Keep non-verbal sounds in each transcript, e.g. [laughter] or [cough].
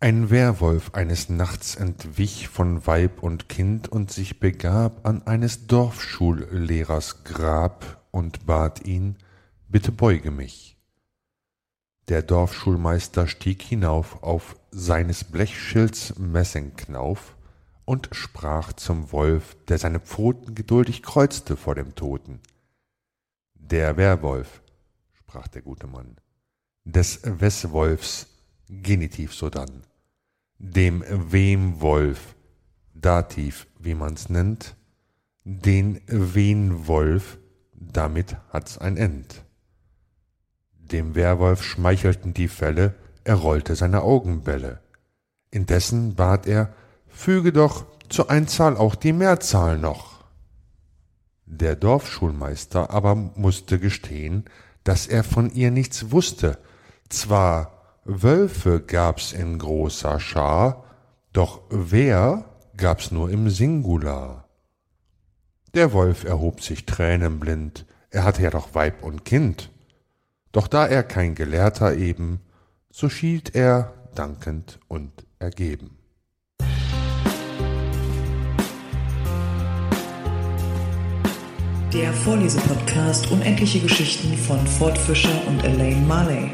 Ein Werwolf eines Nachts entwich von Weib und Kind und sich begab an eines Dorfschullehrers Grab und bat ihn, bitte beuge mich. Der Dorfschulmeister stieg hinauf auf seines Blechschilds Messingknauf und sprach zum Wolf, der seine Pfoten geduldig kreuzte vor dem Toten. Der Werwolf, sprach der gute Mann, des Weswolfs Genitiv sodann dem Wemwolf, Dativ, wie man's nennt, den Wenwolf, damit hat's ein End. Dem Werwolf schmeichelten die Fälle, er rollte seine Augenbälle. Indessen bat er, füge doch zur Einzahl auch die Mehrzahl noch. Der Dorfschulmeister aber musste gestehen, dass er von ihr nichts wusste, zwar Wölfe gab's in großer Schar, doch wer gab's nur im Singular. Der Wolf erhob sich tränenblind, er hatte ja doch Weib und Kind. Doch da er kein Gelehrter eben, so schielt er dankend und ergeben. Der Vorlesepodcast Unendliche Geschichten von Ford Fischer und Elaine Marley.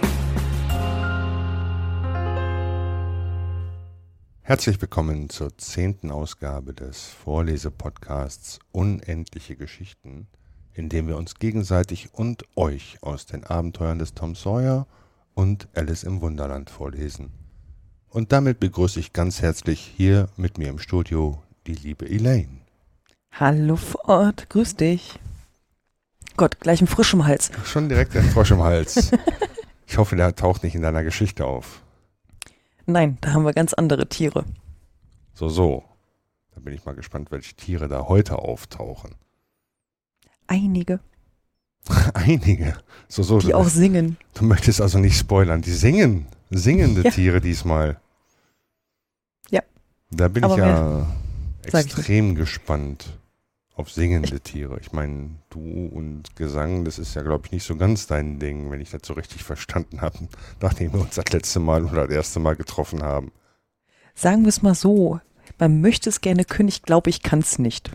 Herzlich willkommen zur zehnten Ausgabe des Vorlesepodcasts Unendliche Geschichten, in dem wir uns gegenseitig und euch aus den Abenteuern des Tom Sawyer und Alice im Wunderland vorlesen. Und damit begrüße ich ganz herzlich hier mit mir im Studio die liebe Elaine. Hallo Ford, grüß dich. Gott, gleich ein Frisch im Hals. Schon direkt ein Frosch im Hals. [laughs] Ich hoffe, der taucht nicht in deiner Geschichte auf. Nein, da haben wir ganz andere Tiere. So, so. Da bin ich mal gespannt, welche Tiere da heute auftauchen. Einige, [laughs] Einige. So, so. die auch singen. Du möchtest also nicht spoilern. Die singen. Singende Ja. Tiere diesmal. Ja. Da bin Aber ich ja Sag ich extrem gespannt auf singende Tiere. Ich meine, du und Gesang, das ist ja, glaube ich, nicht so ganz dein Ding, wenn ich das so richtig verstanden habe, nachdem wir uns das letzte Mal oder das erste Mal getroffen haben. Sagen wir es mal so. Man möchte es gerne können, ich glaube, ich kann es nicht.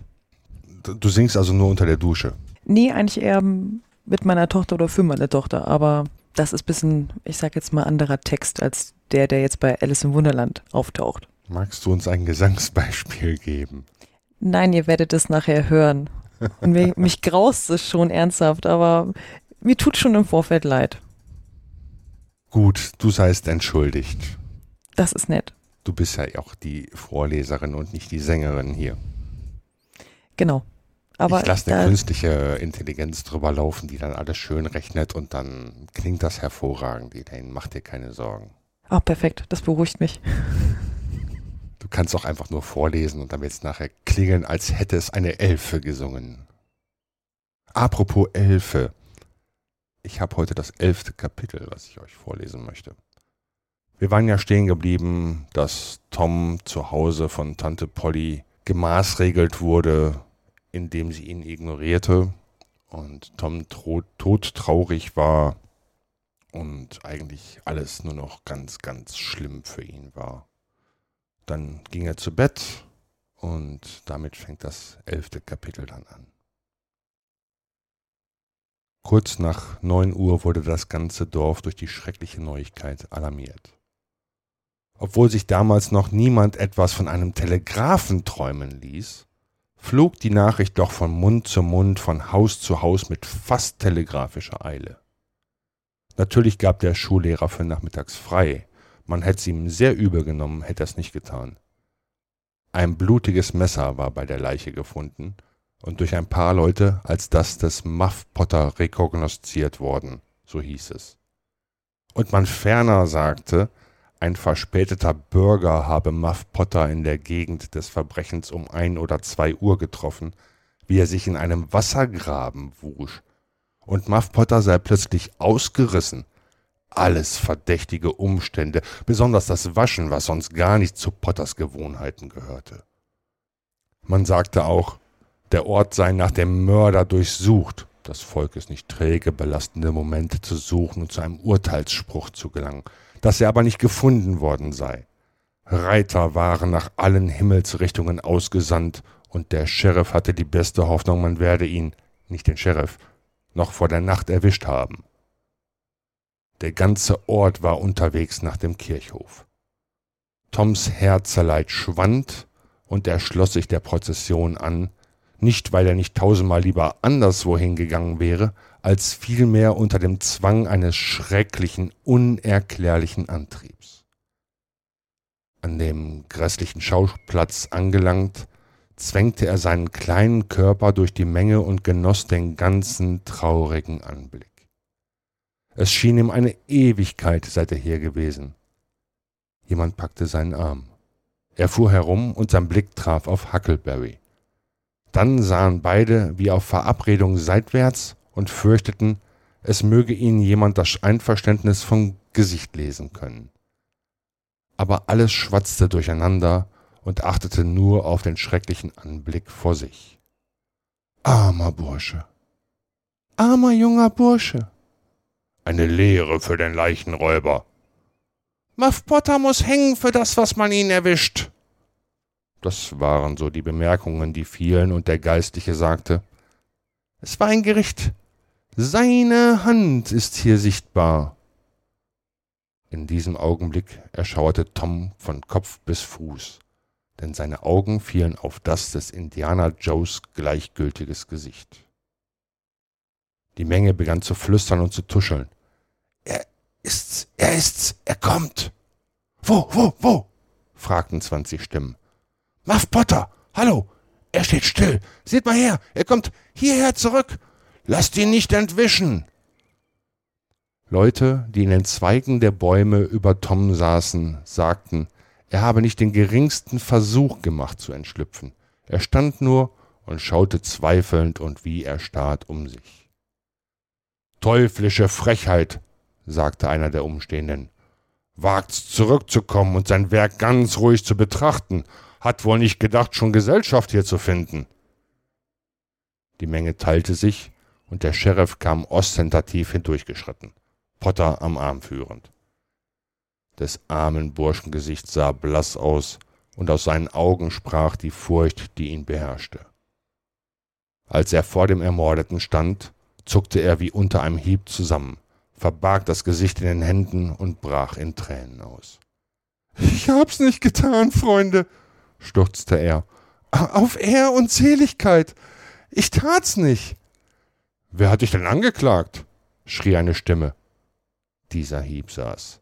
Du singst also nur unter der Dusche. Nee, eigentlich eher mit meiner Tochter oder für meine Tochter, aber das ist ein bisschen, ich sag jetzt mal, anderer Text als der, der jetzt bei Alice im Wunderland auftaucht. Magst du uns ein Gesangsbeispiel geben? Nein, ihr werdet es nachher hören. Und mir, mich graust es schon ernsthaft, aber mir tut schon im Vorfeld leid. Gut, du seist entschuldigt. Das ist nett. Du bist ja auch die Vorleserin und nicht die Sängerin hier. Genau. Aber ich lasse eine künstliche Intelligenz drüber laufen, die dann alles schön rechnet und dann klingt das hervorragend. Elaine, mach dir keine Sorgen. Ah, perfekt. Das beruhigt mich. [laughs] Du kannst auch einfach nur vorlesen und dann wird es nachher klingeln, als hätte es eine Elfe gesungen. Apropos Elfe. Ich habe heute das elfte Kapitel, was ich euch vorlesen möchte. Wir waren ja stehen geblieben, dass Tom zu Hause von Tante Polly gemaßregelt wurde, indem sie ihn ignorierte und Tom todtraurig war und eigentlich alles nur noch ganz, ganz schlimm für ihn war. Dann ging er zu Bett und damit fängt das elfte Kapitel dann an. Kurz nach neun Uhr wurde das ganze Dorf durch die schreckliche Neuigkeit alarmiert. Obwohl sich damals noch niemand etwas von einem Telegraphen träumen ließ, flog die Nachricht doch von Mund zu Mund, von Haus zu Haus mit fast telegrafischer Eile. Natürlich gab der Schullehrer für nachmittags frei, man hätte es ihm sehr übel genommen, hätte er es nicht getan. Ein blutiges Messer war bei der Leiche gefunden und durch ein paar Leute als das des Muff Potter rekognosziert worden, so hieß es. Und man ferner sagte, ein verspäteter Bürger habe Muff Potter in der Gegend des Verbrechens um ein oder zwei Uhr getroffen, wie er sich in einem Wassergraben wusch, und Muff Potter sei plötzlich ausgerissen, alles verdächtige Umstände, besonders das Waschen, was sonst gar nicht zu Potters Gewohnheiten gehörte. Man sagte auch, der Ort sei nach dem Mörder durchsucht, das Volk ist nicht träge, belastende Momente zu suchen und zu einem Urteilsspruch zu gelangen, dass er aber nicht gefunden worden sei. Reiter waren nach allen Himmelsrichtungen ausgesandt, und der Sheriff hatte die beste Hoffnung, man werde ihn, nicht den Sheriff, noch vor der Nacht erwischt haben. Der ganze Ort war unterwegs nach dem Kirchhof. Toms Herzeleid schwand, und er schloss sich der Prozession an, nicht weil er nicht tausendmal lieber anderswohin gegangen wäre, als vielmehr unter dem Zwang eines schrecklichen, unerklärlichen Antriebs. An dem grässlichen Schauplatz angelangt, zwängte er seinen kleinen Körper durch die Menge und genoss den ganzen traurigen Anblick. Es schien ihm eine Ewigkeit, seit er hier gewesen. Jemand packte seinen Arm. Er fuhr herum und sein Blick traf auf Huckleberry. Dann sahen beide wie auf Verabredung seitwärts und fürchteten, es möge ihnen jemand das Einverständnis vom Gesicht lesen können. Aber alles schwatzte durcheinander und achtete nur auf den schrecklichen Anblick vor sich. Armer Bursche. Armer junger Bursche. Eine Lehre für den Leichenräuber. Muff Potter muss hängen für das, was man ihn erwischt. Das waren so die Bemerkungen, die fielen, und der Geistliche sagte, es war ein Gericht. Seine Hand ist hier sichtbar. In diesem Augenblick erschauerte Tom von Kopf bis Fuß, denn seine Augen fielen auf das des Indianer Joes gleichgültiges Gesicht. Die Menge begann zu flüstern und zu tuscheln. Er ist's, er ist's, er kommt. Wo, wo, wo? fragten zwanzig Stimmen. Muff Potter, hallo, er steht still. Seht mal her, er kommt hierher zurück. Lasst ihn nicht entwischen. Leute, die in den Zweigen der Bäume über Tom saßen, sagten, er habe nicht den geringsten Versuch gemacht zu entschlüpfen. Er stand nur und schaute zweifelnd und wie erstarrt um sich. Teuflische Frechheit, sagte einer der Umstehenden. Wagt's zurückzukommen und sein Werk ganz ruhig zu betrachten, hat wohl nicht gedacht, schon Gesellschaft hier zu finden. Die Menge teilte sich, und der Sheriff kam ostentativ hindurchgeschritten, Potter am Arm führend. Des armen Burschengesicht sah blass aus, und aus seinen Augen sprach die Furcht, die ihn beherrschte. Als er vor dem Ermordeten stand, zuckte er wie unter einem Hieb zusammen, verbarg das Gesicht in den Händen und brach in Tränen aus. Ich hab's nicht getan, Freunde, stürzte er. Auf Ehr und Seligkeit. Ich tat's nicht. Wer hat dich denn angeklagt? schrie eine Stimme. Dieser Hieb saß.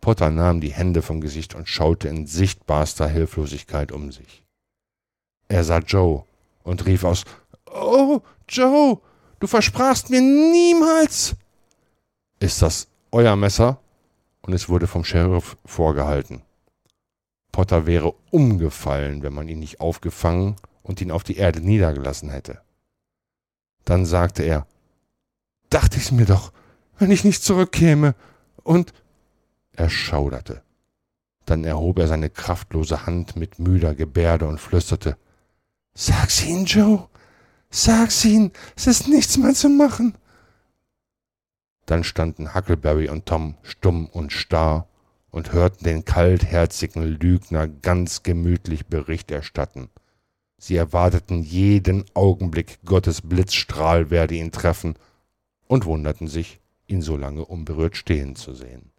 Potter nahm die Hände vom Gesicht und schaute in sichtbarster Hilflosigkeit um sich. Er sah Joe und rief aus Oh, Joe, du versprachst mir niemals. Ist das euer Messer? Und es wurde vom Sheriff vorgehalten. Potter wäre umgefallen, wenn man ihn nicht aufgefangen und ihn auf die Erde niedergelassen hätte. Dann sagte er, dachte ich's mir doch, wenn ich nicht zurückkäme, und er schauderte. Dann erhob er seine kraftlose Hand mit müder Gebärde und flüsterte, Sag's ihnen, Joe, sag's ihnen, es ist nichts mehr zu machen. Dann standen Huckleberry und Tom stumm und starr und hörten den kaltherzigen Lügner ganz gemütlich Bericht erstatten. Sie erwarteten jeden Augenblick, Gottes Blitzstrahl werde ihn treffen, und wunderten sich, ihn so lange unberührt stehen zu sehen.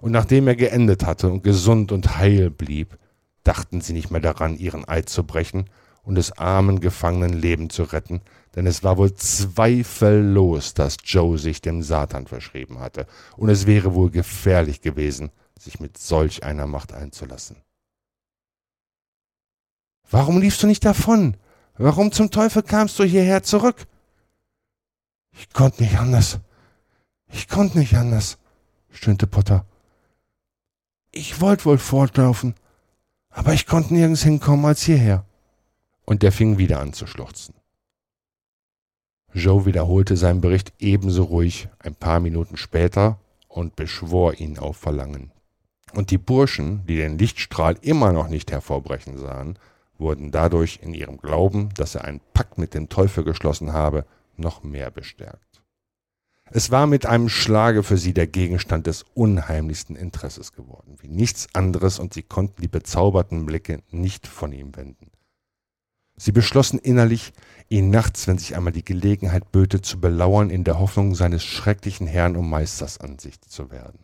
Und nachdem er geendet hatte und gesund und heil blieb, dachten sie nicht mehr daran, ihren Eid zu brechen und des armen Gefangenen Leben zu retten, denn es war wohl zweifellos, dass Joe sich dem Satan verschrieben hatte, und es wäre wohl gefährlich gewesen, sich mit solch einer Macht einzulassen. Warum liefst du nicht davon? Warum zum Teufel kamst du hierher zurück? Ich konnte nicht anders. Ich konnte nicht anders, stöhnte Potter. Ich wollte wohl fortlaufen, aber ich konnte nirgends hinkommen als hierher. Und er fing wieder an zu schluchzen. Joe wiederholte seinen Bericht ebenso ruhig ein paar Minuten später und beschwor ihn auf Verlangen. Und die Burschen, die den Lichtstrahl immer noch nicht hervorbrechen sahen, wurden dadurch in ihrem Glauben, dass er einen Pakt mit dem Teufel geschlossen habe, noch mehr bestärkt. Es war mit einem Schlage für sie der Gegenstand des unheimlichsten Interesses geworden, wie nichts anderes, und sie konnten die bezauberten Blicke nicht von ihm wenden. Sie beschlossen innerlich, ihn nachts, wenn sich einmal die Gelegenheit böte, zu belauern, in der Hoffnung, seines schrecklichen Herrn und Meisters Ansicht zu werden.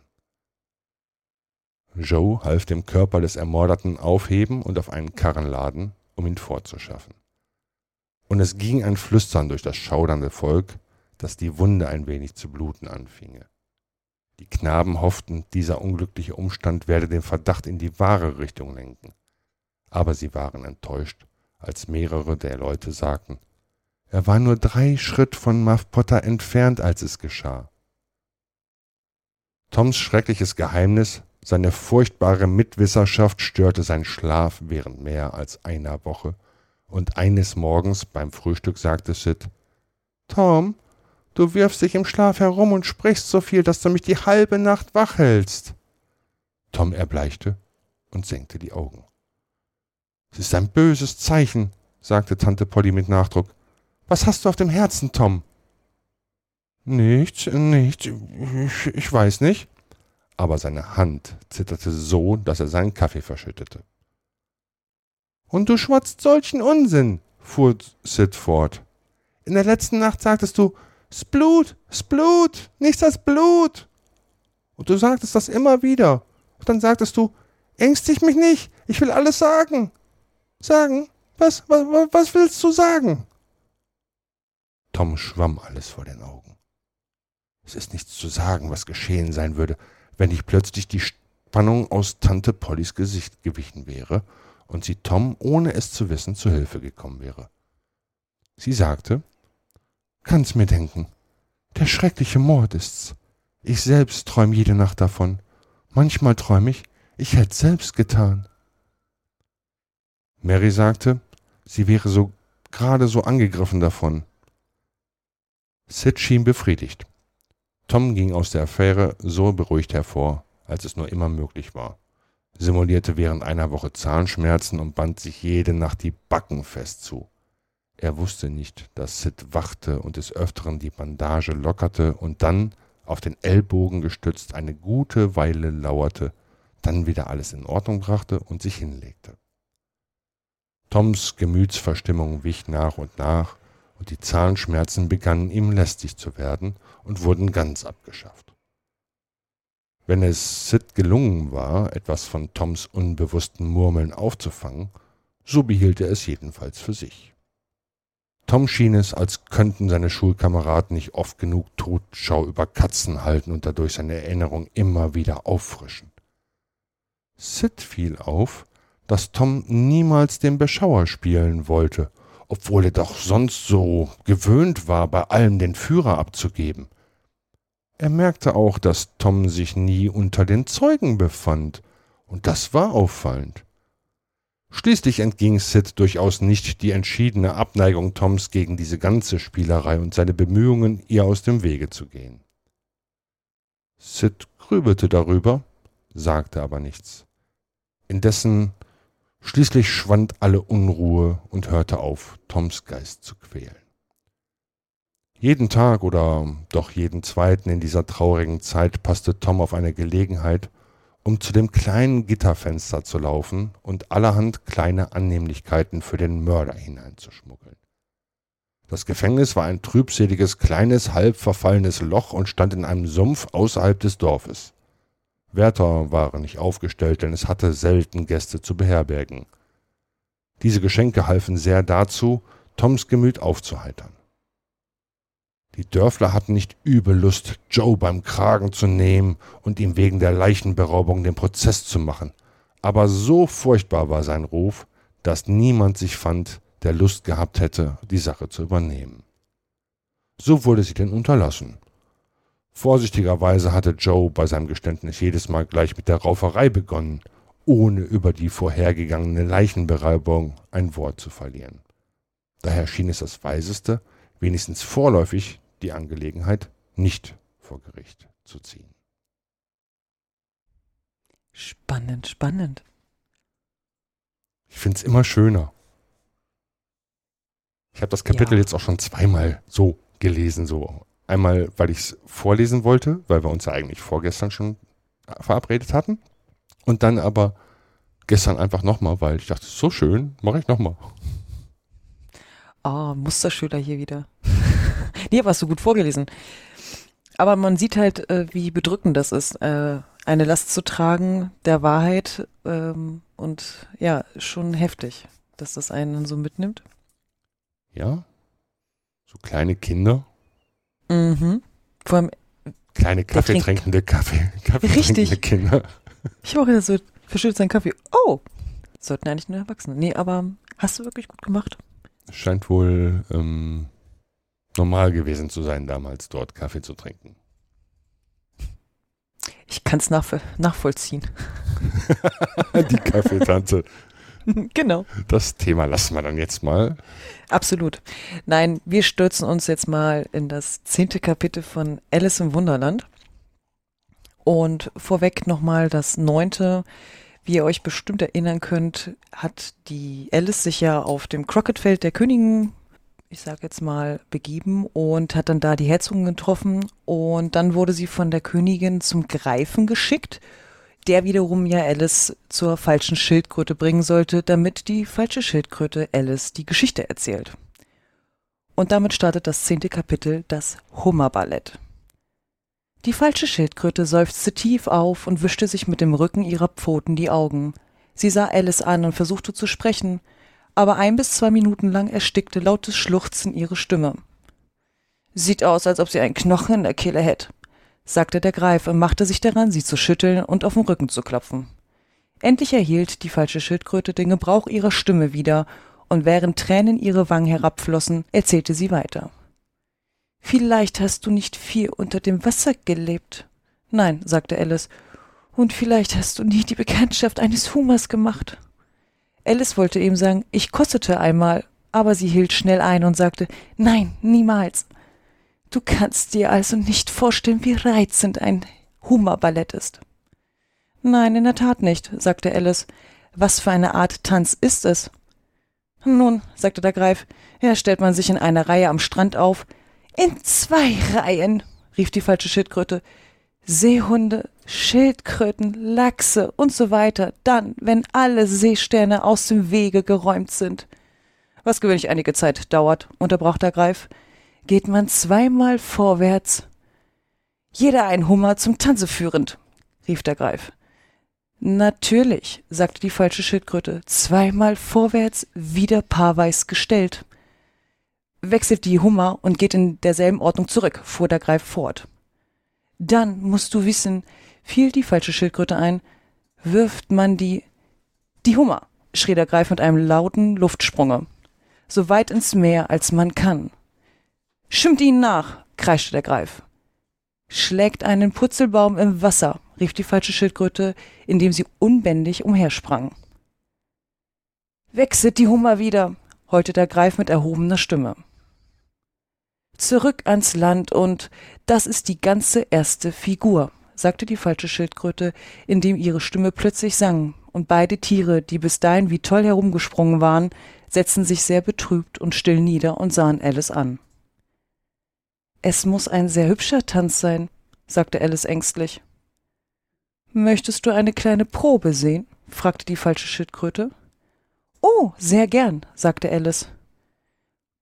Joe half dem Körper des Ermordeten aufheben und auf einen Karren laden, um ihn fortzuschaffen. Und es ging ein Flüstern durch das schaudernde Volk, dass die Wunde ein wenig zu bluten anfinge. Die Knaben hofften, dieser unglückliche Umstand werde den Verdacht in die wahre Richtung lenken. Aber sie waren enttäuscht, als mehrere der Leute sagten, er war nur drei Schritt von Muff Potter entfernt, als es geschah. Toms schreckliches Geheimnis, seine furchtbare Mitwisserschaft störte seinen Schlaf während mehr als einer Woche, und eines Morgens beim Frühstück sagte Sid, Tom, du wirfst dich im Schlaf herum und sprichst so viel, dass du mich die halbe Nacht wach hältst. Tom erbleichte und senkte die Augen. Es ist ein böses Zeichen, sagte Tante Polly mit Nachdruck. Was hast du auf dem Herzen, Tom? Nichts, nichts, ich, ich weiß nicht. Aber seine Hand zitterte so, dass er seinen Kaffee verschüttete. Und du schwatzt solchen Unsinn, fuhr Sid fort. In der letzten Nacht sagtest du, Splut, Splut, nichts als Blut. Und du sagtest das immer wieder. Und dann sagtest du, ängstig mich nicht, ich will alles sagen. Sagen? Was, was, was willst du sagen? Tom schwamm alles vor den Augen. Es ist nichts zu sagen, was geschehen sein würde, wenn nicht plötzlich die Spannung aus Tante Pollys Gesicht gewichen wäre und sie Tom, ohne es zu wissen, zu Hilfe gekommen wäre. Sie sagte, Kann's mir denken. Der schreckliche Mord ist's. Ich selbst träum jede Nacht davon. Manchmal träum ich, ich hätt's selbst getan. Mary sagte, sie wäre so gerade so angegriffen davon. Sid schien befriedigt. Tom ging aus der Affäre so beruhigt hervor, als es nur immer möglich war, simulierte während einer Woche Zahnschmerzen und band sich jede Nacht die Backen fest zu. Er wusste nicht, dass Sid wachte und des Öfteren die Bandage lockerte und dann, auf den Ellbogen gestützt, eine gute Weile lauerte, dann wieder alles in Ordnung brachte und sich hinlegte. Toms Gemütsverstimmung wich nach und nach, und die Zahnschmerzen begannen ihm lästig zu werden und wurden ganz abgeschafft. Wenn es Sid gelungen war, etwas von Toms unbewussten Murmeln aufzufangen, so behielt er es jedenfalls für sich. Tom schien es, als könnten seine Schulkameraden nicht oft genug Totschau über Katzen halten und dadurch seine Erinnerung immer wieder auffrischen. Sid fiel auf, dass Tom niemals den Beschauer spielen wollte, obwohl er doch sonst so gewöhnt war, bei allem den Führer abzugeben. Er merkte auch, dass Tom sich nie unter den Zeugen befand, und das war auffallend. Schließlich entging Sid durchaus nicht die entschiedene Abneigung Toms gegen diese ganze Spielerei und seine Bemühungen, ihr aus dem Wege zu gehen. Sid grübelte darüber, sagte aber nichts. Indessen Schließlich schwand alle Unruhe und hörte auf, Toms Geist zu quälen. Jeden Tag oder doch jeden zweiten in dieser traurigen Zeit passte Tom auf eine Gelegenheit, um zu dem kleinen Gitterfenster zu laufen und allerhand kleine Annehmlichkeiten für den Mörder hineinzuschmuggeln. Das Gefängnis war ein trübseliges, kleines, halb verfallenes Loch und stand in einem Sumpf außerhalb des Dorfes. Wärter waren nicht aufgestellt, denn es hatte selten Gäste zu beherbergen. Diese Geschenke halfen sehr dazu, Toms Gemüt aufzuheitern. Die Dörfler hatten nicht übel Lust, Joe beim Kragen zu nehmen und ihm wegen der Leichenberaubung den Prozess zu machen, aber so furchtbar war sein Ruf, dass niemand sich fand, der Lust gehabt hätte, die Sache zu übernehmen. So wurde sie denn unterlassen, Vorsichtigerweise hatte Joe bei seinem Geständnis jedes Mal gleich mit der Rauferei begonnen, ohne über die vorhergegangene Leichenberaubung ein Wort zu verlieren. Daher schien es das Weiseste, wenigstens vorläufig die Angelegenheit nicht vor Gericht zu ziehen. Spannend, spannend. Ich finde es immer schöner. Ich habe das Kapitel ja. jetzt auch schon zweimal so gelesen, so Einmal, weil ich es vorlesen wollte, weil wir uns ja eigentlich vorgestern schon verabredet hatten. Und dann aber gestern einfach nochmal, weil ich dachte, so schön, mache ich nochmal. Oh, Musterschüler hier wieder. [laughs] nee, aber hast du gut vorgelesen. Aber man sieht halt, äh, wie bedrückend das ist, äh, eine Last zu tragen der Wahrheit ähm, und ja, schon heftig, dass das einen so mitnimmt. Ja, so kleine Kinder. Mhm. Vor allem, Kleine kaffeetrinkende Kaffee, kaffeetrinkende Kinder. Ich mache jetzt so verschüttet seinen Kaffee. Oh, sollten eigentlich nur Erwachsene. Nee, aber hast du wirklich gut gemacht. Scheint wohl ähm, normal gewesen zu sein, damals dort Kaffee zu trinken. Ich kann es nachv nachvollziehen. [laughs] Die Kaffeetante. [laughs] genau. Das Thema lassen wir dann jetzt mal. Absolut. Nein, wir stürzen uns jetzt mal in das zehnte Kapitel von Alice im Wunderland. Und vorweg nochmal das neunte. Wie ihr euch bestimmt erinnern könnt, hat die Alice sich ja auf dem Crockettfeld der Königin, ich sag jetzt mal, begeben und hat dann da die Herzogin getroffen. Und dann wurde sie von der Königin zum Greifen geschickt der wiederum ja Alice zur falschen Schildkröte bringen sollte, damit die falsche Schildkröte Alice die Geschichte erzählt. Und damit startet das zehnte Kapitel, das Hummerballett. Die falsche Schildkröte seufzte tief auf und wischte sich mit dem Rücken ihrer Pfoten die Augen. Sie sah Alice an und versuchte zu sprechen, aber ein bis zwei Minuten lang erstickte lautes Schluchzen ihre Stimme. Sieht aus, als ob sie einen Knochen in der Kehle hätte sagte der Greif und machte sich daran, sie zu schütteln und auf den Rücken zu klopfen. Endlich erhielt die falsche Schildkröte den Gebrauch ihrer Stimme wieder, und während Tränen ihre Wangen herabflossen, erzählte sie weiter. Vielleicht hast du nicht viel unter dem Wasser gelebt. Nein, sagte Alice, und vielleicht hast du nie die Bekanntschaft eines Hummers gemacht. Alice wollte ihm sagen, ich kostete einmal, aber sie hielt schnell ein und sagte, nein, niemals. Du kannst dir also nicht vorstellen, wie reizend ein Hummerballett ist. Nein, in der Tat nicht, sagte Alice. Was für eine Art Tanz ist es? Nun, sagte der Greif, ja, stellt man sich in einer Reihe am Strand auf. In zwei Reihen, rief die falsche Schildkröte. Seehunde, Schildkröten, Lachse und so weiter, dann, wenn alle Seesterne aus dem Wege geräumt sind. Was gewöhnlich einige Zeit dauert, unterbrach der Greif geht man zweimal vorwärts. Jeder ein Hummer zum Tanze führend, rief der Greif. Natürlich, sagte die falsche Schildkröte, zweimal vorwärts, wieder paarweis gestellt. Wechselt die Hummer und geht in derselben Ordnung zurück, fuhr der Greif fort. Dann musst du wissen, fiel die falsche Schildkröte ein, wirft man die, die Hummer, schrie der Greif mit einem lauten Luftsprunge, so weit ins Meer, als man kann. Schimmt ihnen nach, kreischte der Greif. Schlägt einen Purzelbaum im Wasser, rief die falsche Schildkröte, indem sie unbändig umhersprang. Wechselt die Hummer wieder, heulte der Greif mit erhobener Stimme. Zurück ans Land und das ist die ganze erste Figur, sagte die falsche Schildkröte, indem ihre Stimme plötzlich sang, und beide Tiere, die bis dahin wie toll herumgesprungen waren, setzten sich sehr betrübt und still nieder und sahen Alice an. Es muss ein sehr hübscher Tanz sein, sagte Alice ängstlich. Möchtest du eine kleine Probe sehen? fragte die falsche Schildkröte. Oh, sehr gern, sagte Alice.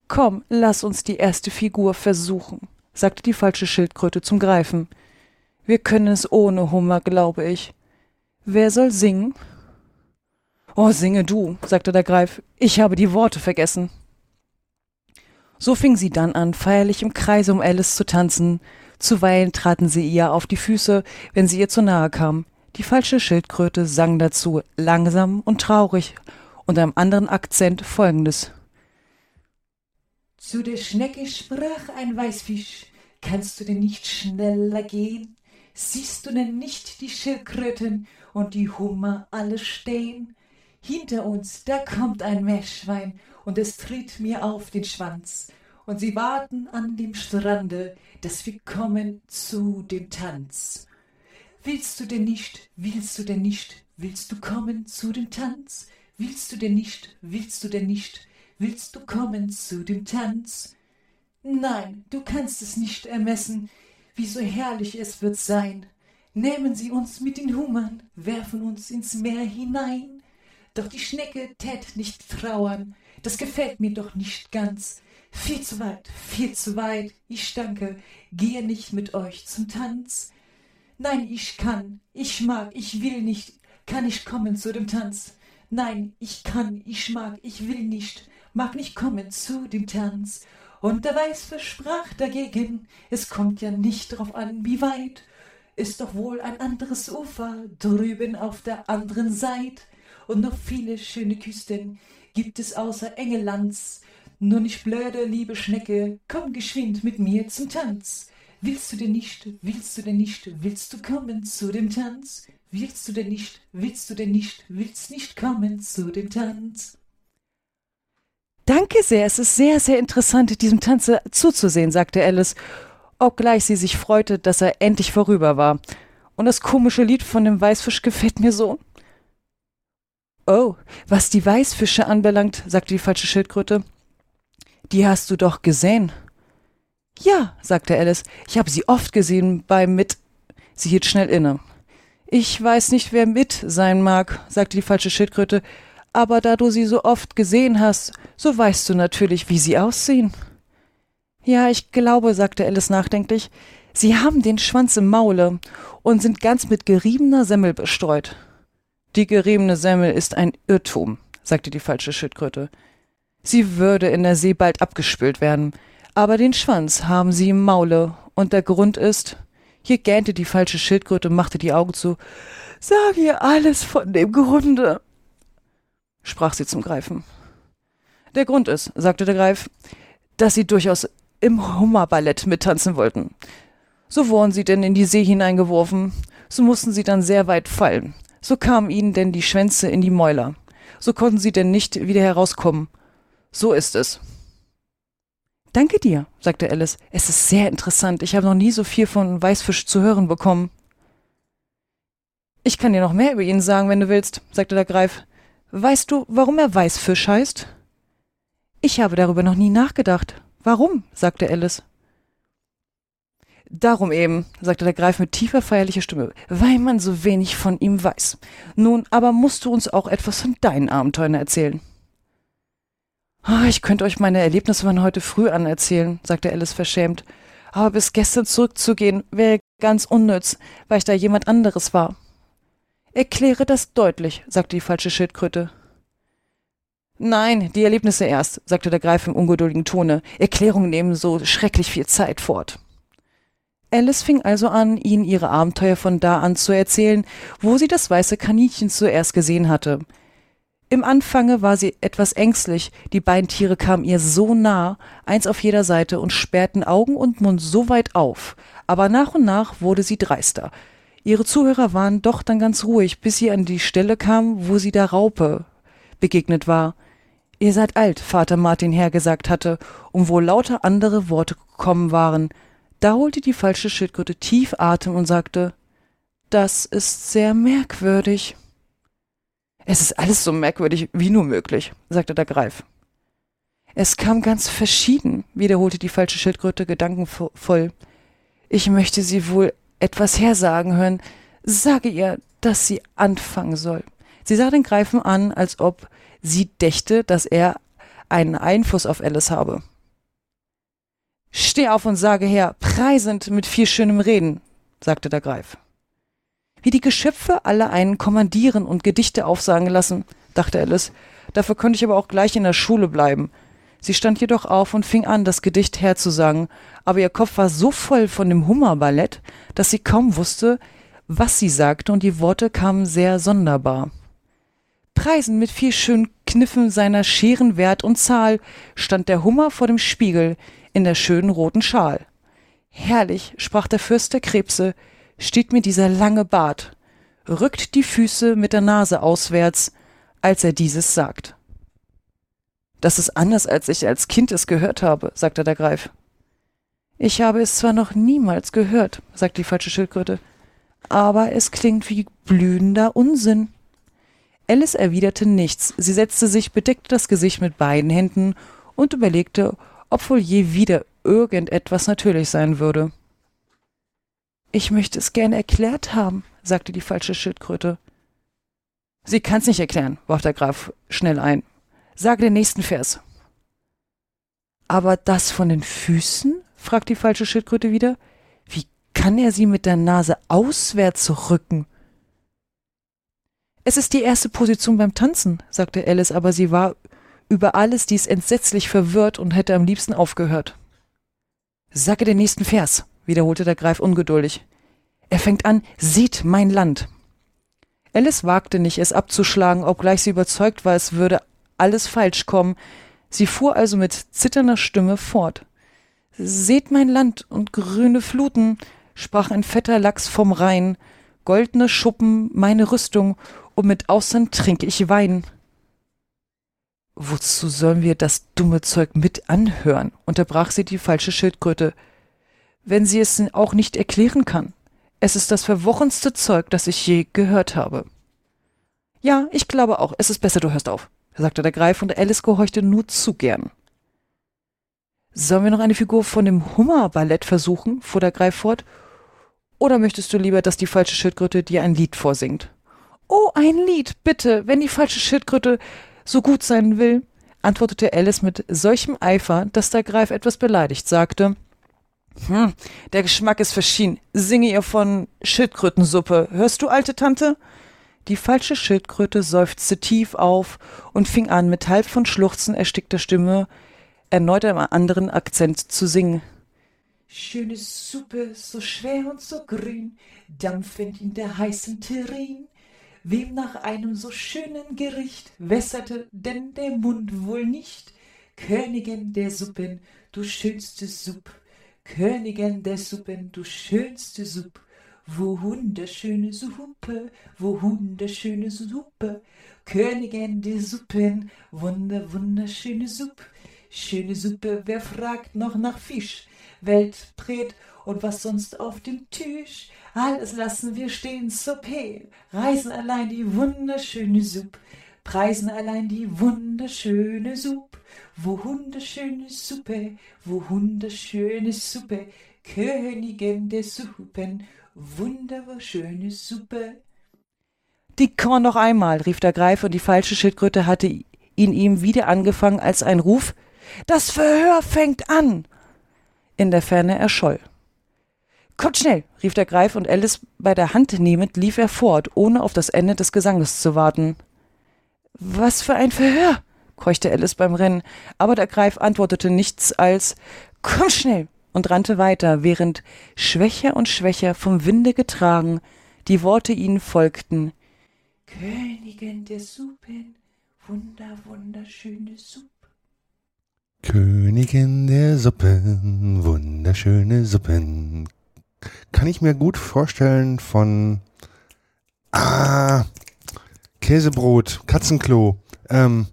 Komm, lass uns die erste Figur versuchen, sagte die falsche Schildkröte zum Greifen. Wir können es ohne Hummer, glaube ich. Wer soll singen? Oh, singe du, sagte der Greif. Ich habe die Worte vergessen. So fing sie dann an, feierlich im Kreise um Alice zu tanzen. Zuweilen traten sie ihr auf die Füße, wenn sie ihr zu nahe kam. Die falsche Schildkröte sang dazu langsam und traurig und einem anderen Akzent folgendes. Zu der Schnecke sprach ein Weißfisch, kannst du denn nicht schneller gehen? Siehst du denn nicht die Schildkröten und die Hummer alle stehen? Hinter uns, da kommt ein Meerschwein und es tritt mir auf den Schwanz. Und sie warten an dem Strande, dass wir kommen zu dem Tanz. Willst du denn nicht, willst du denn nicht, willst du kommen zu dem Tanz? Willst du denn nicht, willst du denn nicht, willst du kommen zu dem Tanz? Nein, du kannst es nicht ermessen, wie so herrlich es wird sein. Nehmen Sie uns mit den Hummern, werfen uns ins Meer hinein. Doch die Schnecke tät nicht trauern, das gefällt mir doch nicht ganz. Viel zu weit, viel zu weit, ich danke, gehe nicht mit euch zum Tanz. Nein, ich kann, ich mag, ich will nicht, kann nicht kommen zu dem Tanz. Nein, ich kann, ich mag, ich will nicht, mag nicht kommen zu dem Tanz. Und der Weißfisch sprach dagegen, es kommt ja nicht drauf an, wie weit, ist doch wohl ein anderes Ufer drüben auf der anderen Seite. Und noch viele schöne Küsten gibt es außer Engelands. Nur nicht blöde, liebe Schnecke, komm geschwind mit mir zum Tanz. Willst du denn nicht, willst du denn nicht, willst du kommen zu dem Tanz? Willst du denn nicht, willst du denn nicht, willst nicht kommen zu dem Tanz? Danke sehr, es ist sehr, sehr interessant, diesem Tanze zuzusehen, sagte Alice, obgleich sie sich freute, dass er endlich vorüber war. Und das komische Lied von dem Weißfisch gefällt mir so. Oh, was die Weißfische anbelangt, sagte die falsche Schildkröte, die hast du doch gesehen. Ja, sagte Alice, ich habe sie oft gesehen beim Mit. Sie hielt schnell inne. Ich weiß nicht, wer mit sein mag, sagte die falsche Schildkröte, aber da du sie so oft gesehen hast, so weißt du natürlich, wie sie aussehen. Ja, ich glaube, sagte Alice nachdenklich, sie haben den Schwanz im Maule und sind ganz mit geriebener Semmel bestreut. Die geriebene Semmel ist ein Irrtum, sagte die falsche Schildkröte. Sie würde in der See bald abgespült werden, aber den Schwanz haben sie im Maule, und der Grund ist, hier gähnte die falsche Schildkröte und machte die Augen zu. Sag ihr alles von dem Grunde, sprach sie zum Greifen. Der Grund ist, sagte der Greif, dass sie durchaus im Hummerballett mittanzen wollten. So wurden sie denn in die See hineingeworfen, so mussten sie dann sehr weit fallen. So kamen ihnen denn die Schwänze in die Mäuler. So konnten sie denn nicht wieder herauskommen. So ist es. Danke dir, sagte Alice. Es ist sehr interessant. Ich habe noch nie so viel von Weißfisch zu hören bekommen. Ich kann dir noch mehr über ihn sagen, wenn du willst, sagte der Greif. Weißt du, warum er Weißfisch heißt? Ich habe darüber noch nie nachgedacht. Warum? sagte Alice. Darum eben, sagte der Greif mit tiefer feierlicher Stimme, weil man so wenig von ihm weiß. Nun, aber musst du uns auch etwas von deinen Abenteuern erzählen. Oh, ich könnte euch meine Erlebnisse von heute früh an erzählen, sagte Alice verschämt. Aber bis gestern zurückzugehen wäre ganz unnütz, weil ich da jemand anderes war. Erkläre das deutlich, sagte die falsche Schildkröte. Nein, die Erlebnisse erst, sagte der Greif im ungeduldigen Tone. Erklärungen nehmen so schrecklich viel Zeit fort. Alice fing also an, ihnen ihre Abenteuer von da an zu erzählen, wo sie das weiße Kaninchen zuerst gesehen hatte. Im Anfange war sie etwas ängstlich, die beiden Tiere kamen ihr so nah, eins auf jeder Seite, und sperrten Augen und Mund so weit auf, aber nach und nach wurde sie dreister. Ihre Zuhörer waren doch dann ganz ruhig, bis sie an die Stelle kam, wo sie der Raupe begegnet war. Ihr seid alt, Vater Martin hergesagt hatte, und wo lauter andere Worte gekommen waren. Da holte die falsche Schildkröte tief Atem und sagte, das ist sehr merkwürdig. Es ist alles so merkwürdig wie nur möglich, sagte der Greif. Es kam ganz verschieden, wiederholte die falsche Schildkröte gedankenvoll. Ich möchte sie wohl etwas hersagen hören. Sage ihr, dass sie anfangen soll. Sie sah den Greifen an, als ob sie dächte, dass er einen Einfluss auf Alice habe. Steh auf und sage her, preisend mit viel schönem Reden, sagte der Greif. Wie die Geschöpfe alle einen kommandieren und Gedichte aufsagen lassen, dachte Alice. Dafür könnte ich aber auch gleich in der Schule bleiben. Sie stand jedoch auf und fing an, das Gedicht herzusagen, aber ihr Kopf war so voll von dem Hummerballett, dass sie kaum wusste, was sie sagte, und die Worte kamen sehr sonderbar. Preisen mit viel schönen Kniffen seiner Scheren Wert und Zahl stand der Hummer vor dem Spiegel in der schönen roten Schal. Herrlich, sprach der Fürst der Krebse, steht mir dieser lange Bart, rückt die Füße mit der Nase auswärts, als er dieses sagt. Das ist anders, als ich als Kind es gehört habe, sagte der Greif. Ich habe es zwar noch niemals gehört, sagte die falsche Schildkröte, aber es klingt wie blühender Unsinn. Alice erwiderte nichts, sie setzte sich, bedeckte das Gesicht mit beiden Händen und überlegte, ob wohl je wieder irgendetwas natürlich sein würde. Ich möchte es gern erklärt haben, sagte die falsche Schildkröte. Sie kann's nicht erklären, warf der Graf schnell ein. Sage den nächsten Vers. Aber das von den Füßen? fragt die falsche Schildkröte wieder. Wie kann er sie mit der Nase auswärts rücken? Es ist die erste Position beim Tanzen, sagte Alice, aber sie war über alles dies entsetzlich verwirrt und hätte am liebsten aufgehört. Sage den nächsten Vers, wiederholte der Greif ungeduldig. Er fängt an, seht mein Land. Alice wagte nicht, es abzuschlagen, obgleich sie überzeugt war, es würde alles falsch kommen. Sie fuhr also mit zitternder Stimme fort. Seht mein Land und grüne Fluten, sprach ein fetter Lachs vom Rhein, goldene Schuppen meine Rüstung, und mit Austern trinke ich Wein. Wozu sollen wir das dumme Zeug mit anhören? unterbrach sie die falsche Schildkröte. Wenn sie es auch nicht erklären kann. Es ist das verworrenste Zeug, das ich je gehört habe. Ja, ich glaube auch, es ist besser, du hörst auf, sagte der Greif, und Alice gehorchte nur zu gern. Sollen wir noch eine Figur von dem Hummerballett versuchen? fuhr der Greif fort. Oder möchtest du lieber, dass die falsche Schildkröte dir ein Lied vorsingt? Oh, ein Lied, bitte, wenn die falsche Schildkröte so gut sein will, antwortete Alice mit solchem Eifer, dass der Greif etwas beleidigt sagte. Hm, der Geschmack ist verschieden. Singe ihr von Schildkrötensuppe. Hörst du, alte Tante? Die falsche Schildkröte seufzte tief auf und fing an, mit halb von Schluchzen erstickter Stimme erneut einem anderen Akzent zu singen. Schöne Suppe, so schwer und so grün, dampfend in der heißen Terrin. Wem nach einem so schönen Gericht wässerte denn der Mund wohl nicht? Königin der Suppen, du schönste Supp, Königin der Suppen, du schönste Supp, wo wunderschöne Suppe, wo wunderschöne Suppe, Königin der Suppen, wunder, wunderschöne Suppe, schöne Suppe, wer fragt noch nach Fisch, Weltbret und was sonst auf dem Tisch, alles lassen wir stehen, Suppe, reisen allein die wunderschöne Suppe, preisen allein die wunderschöne Suppe, wo wunderschöne Suppe, wo wunderschöne Suppe, Königin der Suppen, wunderschöne Suppe. Die Korn noch einmal, rief der Greif, und die falsche Schildkröte hatte ihn ihm wieder angefangen als ein Ruf. Das Verhör fängt an! In der Ferne erscholl. Kommt schnell, rief der Greif, und Alice bei der Hand nehmend lief er fort, ohne auf das Ende des Gesanges zu warten. Was für ein Verhör, keuchte Alice beim Rennen, aber der Greif antwortete nichts als Komm schnell und rannte weiter, während schwächer und schwächer vom Winde getragen die Worte ihnen folgten. Königin der Suppen, wunder, wunderschöne Suppe. Königin der Suppen, wunderschöne Suppen, kann ich mir gut vorstellen von ah, Käsebrot, Katzenklo. Ähm,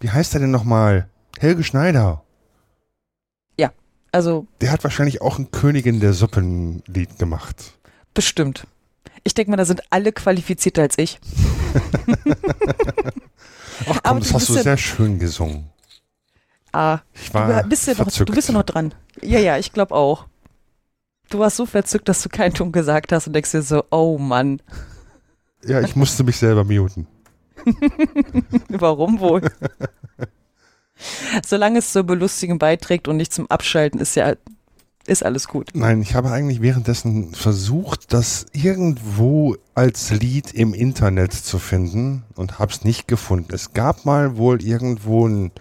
wie heißt er denn nochmal? Helge Schneider. Ja, also. Der hat wahrscheinlich auch ein Königin der Suppenlied gemacht. Bestimmt. Ich denke mal, da sind alle qualifizierter als ich. [laughs] Ach komm, das hast du sehr schön gesungen. Ah, ich war du bist, ja noch, du bist ja noch dran. Ja, ja, ich glaube auch. Du warst so verzückt, dass du keinen Ton gesagt hast und denkst dir so, oh Mann. Ja, ich musste mich selber muten. [laughs] Warum wohl? Solange es zur Belustigung beiträgt und nicht zum Abschalten, ist ja ist alles gut. Nein, ich habe eigentlich währenddessen versucht, das irgendwo als Lied im Internet zu finden und habe es nicht gefunden. Es gab mal wohl irgendwo ein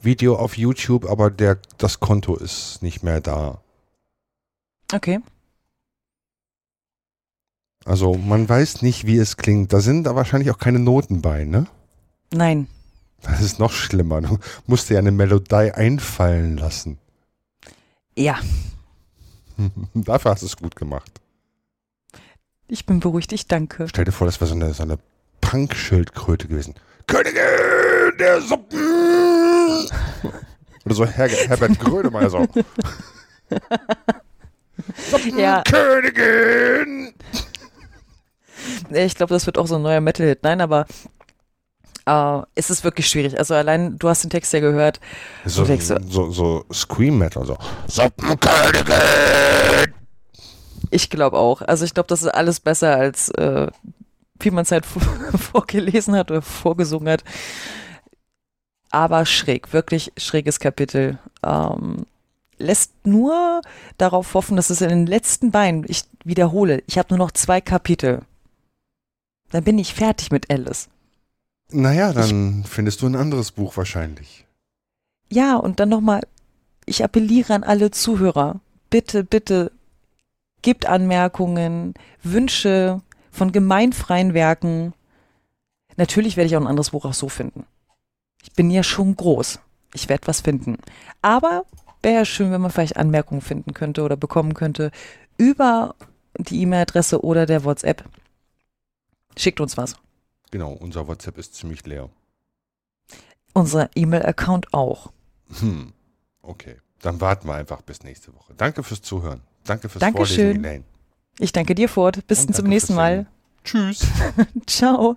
Video auf YouTube, aber der, das Konto ist nicht mehr da. Okay. Also man weiß nicht, wie es klingt. Da sind da wahrscheinlich auch keine Noten bei, ne? Nein. Das ist noch schlimmer. Du musst dir eine Melodie einfallen lassen. Ja. [laughs] Dafür hast du es gut gemacht. Ich bin beruhigt, ich danke. Stell dir vor, das wäre so eine, so eine Punk-Schildkröte gewesen. Königin der Suppen! [laughs] Oder so Her Herbert Grönemeyer so. [laughs] ja. Königin! Ich glaube, das wird auch so ein neuer Metal-Hit. Nein, aber äh, es ist wirklich schwierig. Also allein, du hast den Text ja gehört. So, denkst so- so, so Scream Metal, so. Ich glaube auch. Also ich glaube, das ist alles besser als äh, wie man es halt [laughs] vor- vorgelesen hat oder vorgesungen hat. Aber schräg, wirklich schräges Kapitel. Ähm, lässt nur darauf hoffen, dass es in den letzten Beinen, ich wiederhole, ich habe nur noch zwei Kapitel. Dann bin ich fertig mit Alice. Naja, dann findest du ein anderes Buch wahrscheinlich. Ja, und dann nochmal, ich appelliere an alle Zuhörer. Bitte, bitte, gebt Anmerkungen, Wünsche von gemeinfreien Werken. Natürlich werde ich auch ein anderes Buch auch so finden. Ich bin ja schon groß. Ich werde was finden. Aber wäre ja schön, wenn man vielleicht Anmerkungen finden könnte oder bekommen könnte über die E-Mail-Adresse oder der WhatsApp. Schickt uns was. Genau, unser WhatsApp ist ziemlich leer. Unser E-Mail-Account auch. Hm, okay. Dann warten wir einfach bis nächste Woche. Danke fürs Zuhören. Danke fürs Dankeschön. Vorlesen, Elaine. Ich danke dir, Fort. Bis Und zum nächsten Mal. Singen. Tschüss. [laughs] Ciao.